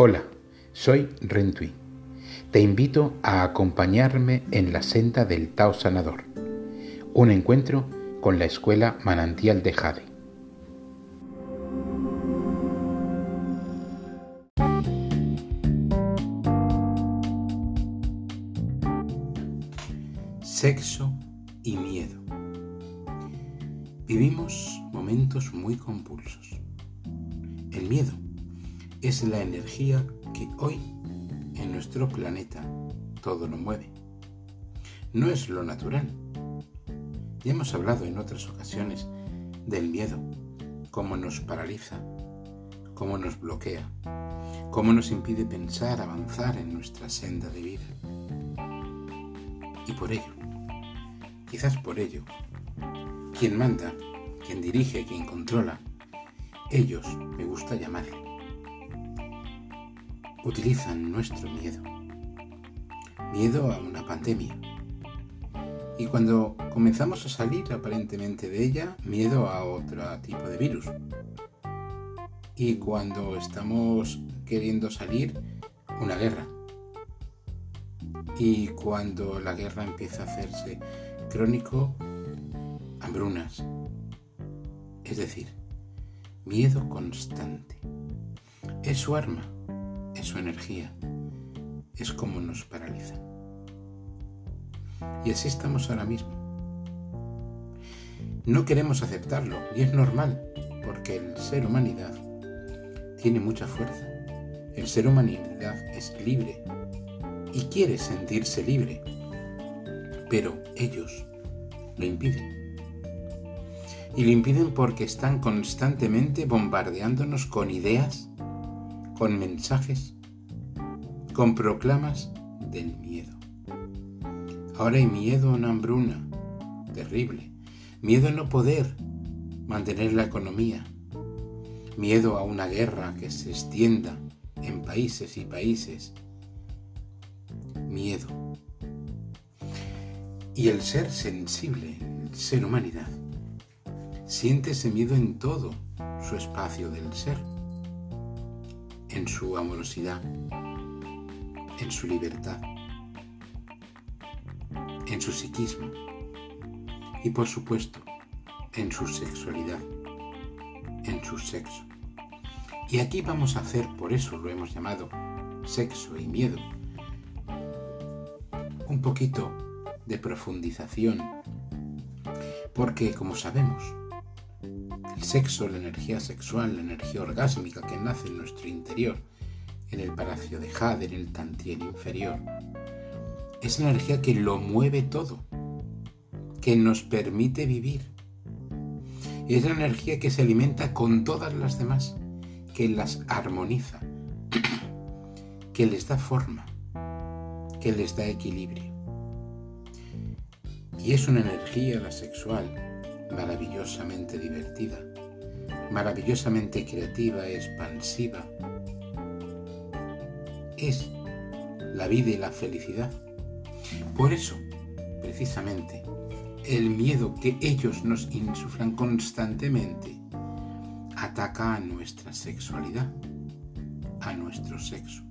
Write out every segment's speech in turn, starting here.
Hola, soy Rentui. Te invito a acompañarme en la senda del Tao Sanador, un encuentro con la escuela Manantial de Jade. Sexo y miedo. Vivimos momentos muy compulsos. El miedo es la energía que hoy en nuestro planeta todo lo mueve. No es lo natural. Ya hemos hablado en otras ocasiones del miedo, cómo nos paraliza, cómo nos bloquea, cómo nos impide pensar, avanzar en nuestra senda de vida. Y por ello, quizás por ello, quien manda, quien dirige, quien controla, ellos me gusta llamarle utilizan nuestro miedo. Miedo a una pandemia. Y cuando comenzamos a salir aparentemente de ella, miedo a otro tipo de virus. Y cuando estamos queriendo salir, una guerra. Y cuando la guerra empieza a hacerse crónico, hambrunas. Es decir, miedo constante. Es su arma su energía, es como nos paraliza. Y así estamos ahora mismo. No queremos aceptarlo y es normal porque el ser humanidad tiene mucha fuerza. El ser humanidad es libre y quiere sentirse libre, pero ellos lo impiden. Y lo impiden porque están constantemente bombardeándonos con ideas con mensajes, con proclamas del miedo. Ahora hay miedo a una hambruna terrible, miedo a no poder mantener la economía, miedo a una guerra que se extienda en países y países, miedo. Y el ser sensible, el ser humanidad, siente ese miedo en todo su espacio del ser en su amorosidad, en su libertad, en su psiquismo y por supuesto en su sexualidad, en su sexo. Y aquí vamos a hacer, por eso lo hemos llamado sexo y miedo, un poquito de profundización, porque como sabemos, el sexo, la energía sexual, la energía orgásmica que nace en nuestro interior, en el palacio de Jade, en el Tantien inferior, es la energía que lo mueve todo, que nos permite vivir. Y es la energía que se alimenta con todas las demás, que las armoniza, que les da forma, que les da equilibrio. Y es una energía, la sexual, maravillosamente divertida, maravillosamente creativa, expansiva. Es la vida y la felicidad. Por eso, precisamente, el miedo que ellos nos insuflan constantemente ataca a nuestra sexualidad, a nuestro sexo.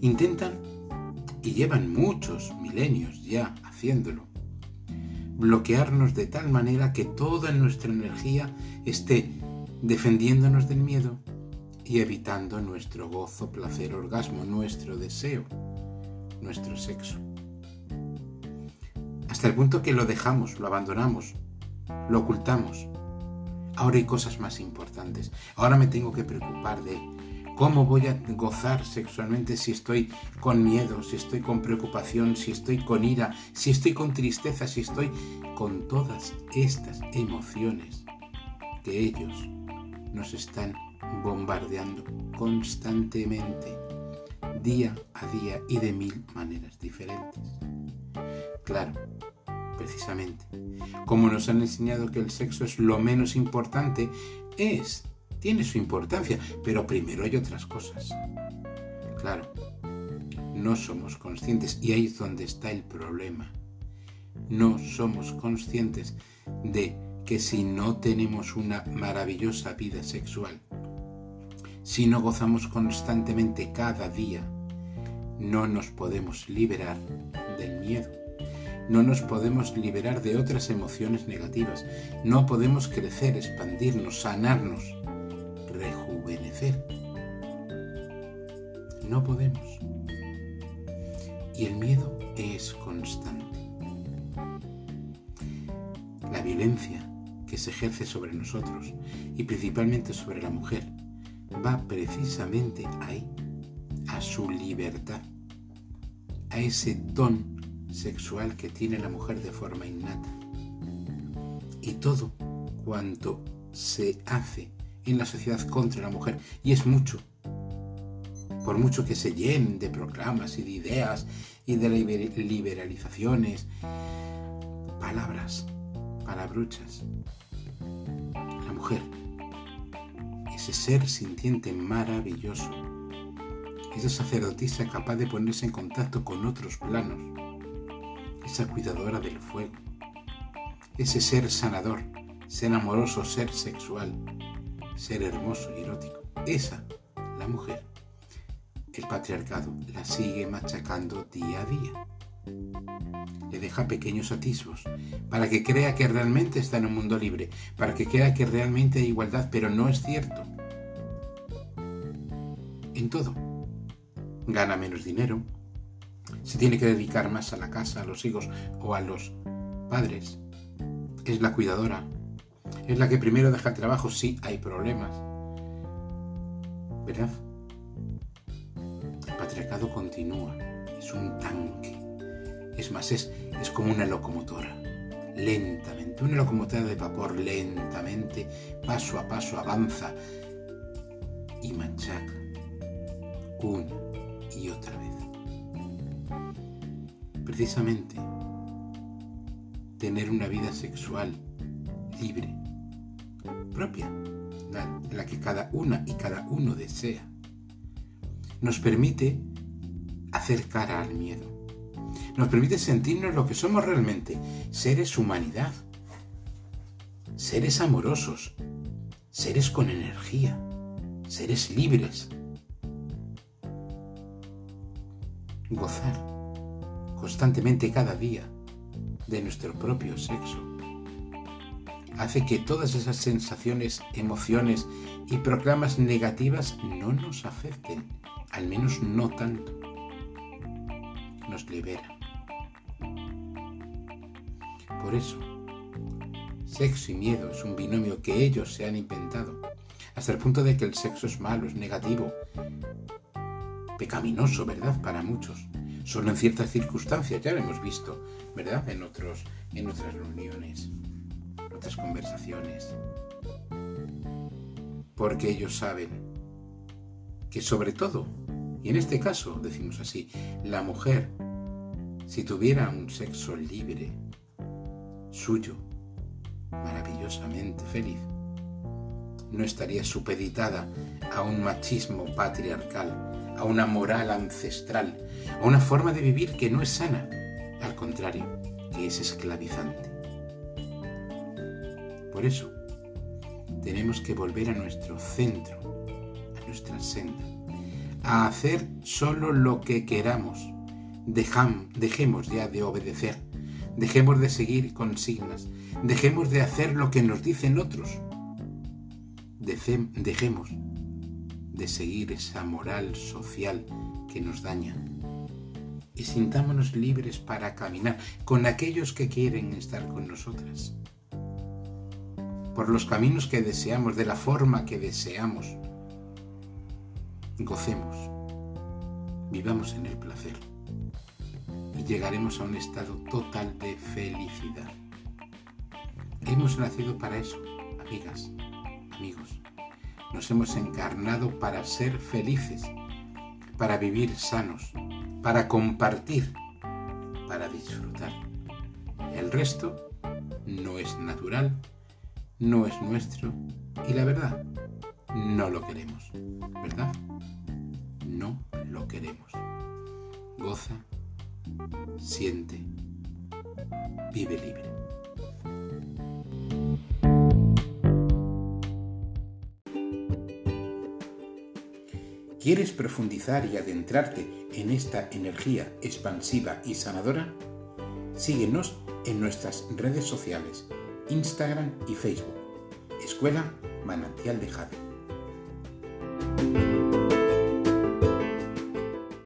Intentan, y llevan muchos milenios ya haciéndolo, bloquearnos de tal manera que toda nuestra energía esté defendiéndonos del miedo y evitando nuestro gozo, placer, orgasmo, nuestro deseo, nuestro sexo. Hasta el punto que lo dejamos, lo abandonamos, lo ocultamos. Ahora hay cosas más importantes. Ahora me tengo que preocupar de ¿Cómo voy a gozar sexualmente si estoy con miedo, si estoy con preocupación, si estoy con ira, si estoy con tristeza, si estoy con todas estas emociones que ellos nos están bombardeando constantemente, día a día y de mil maneras diferentes? Claro, precisamente, como nos han enseñado que el sexo es lo menos importante, es tiene su importancia, pero primero hay otras cosas. Claro, no somos conscientes y ahí es donde está el problema. No somos conscientes de que si no tenemos una maravillosa vida sexual, si no gozamos constantemente cada día, no nos podemos liberar del miedo. No nos podemos liberar de otras emociones negativas. No podemos crecer, expandirnos, sanarnos, rejuvenecer. No podemos. Y el miedo es constante. La violencia que se ejerce sobre nosotros y principalmente sobre la mujer va precisamente ahí, a su libertad, a ese don sexual que tiene la mujer de forma innata. Y todo cuanto se hace en la sociedad contra la mujer, y es mucho, por mucho que se llenen de proclamas y de ideas y de liberalizaciones, palabras, palabruchas. La mujer, ese ser sintiente maravilloso, esa sacerdotisa capaz de ponerse en contacto con otros planos, esa cuidadora del fuego, ese ser sanador, ser amoroso, ser sexual, ser hermoso y erótico. Esa, la mujer. El patriarcado la sigue machacando día a día. Le deja pequeños atisbos para que crea que realmente está en un mundo libre, para que crea que realmente hay igualdad, pero no es cierto. En todo. Gana menos dinero, se tiene que dedicar más a la casa, a los hijos o a los padres. Es la cuidadora. Es la que primero deja el trabajo si hay problemas. ¿Verdad? El patriarcado continúa. Es un tanque. Es más, es, es como una locomotora. Lentamente, una locomotora de vapor lentamente, paso a paso avanza y machaca una y otra vez precisamente tener una vida sexual libre, propia, la, que cada una y cada uno desea, nos permite hacer cara al miedo. Nos permite sentirnos lo que somos realmente, seres humanidad, seres amorosos, seres con energía, seres libres. Gozar constantemente cada día de nuestro propio sexo hace que todas esas sensaciones, emociones y proclamas negativas no nos afecten, al menos no tanto. Nos libera. Por eso, sexo y miedo es un binomio que ellos se han inventado, hasta el punto de que el sexo es malo, es negativo, pecaminoso, ¿verdad? Para muchos solo en ciertas circunstancias, ya lo hemos visto, ¿verdad? En, otros, en otras reuniones, en otras conversaciones. Porque ellos saben que sobre todo, y en este caso decimos así, la mujer, si tuviera un sexo libre, suyo, maravillosamente feliz, no estaría supeditada a un machismo patriarcal a una moral ancestral, a una forma de vivir que no es sana, al contrario, que es esclavizante. Por eso, tenemos que volver a nuestro centro, a nuestra senda, a hacer solo lo que queramos. dejemos ya de obedecer, dejemos de seguir consignas, dejemos de hacer lo que nos dicen otros. dejemos de seguir esa moral social que nos daña. Y sintámonos libres para caminar con aquellos que quieren estar con nosotras. Por los caminos que deseamos, de la forma que deseamos. Gocemos, vivamos en el placer y llegaremos a un estado total de felicidad. Hemos nacido para eso, amigas, amigos. Nos hemos encarnado para ser felices, para vivir sanos, para compartir, para disfrutar. El resto no es natural, no es nuestro y la verdad, no lo queremos, ¿verdad? No lo queremos. Goza, siente, vive libre. ¿Quieres profundizar y adentrarte en esta energía expansiva y sanadora? Síguenos en nuestras redes sociales, Instagram y Facebook. Escuela Manantial de Jade.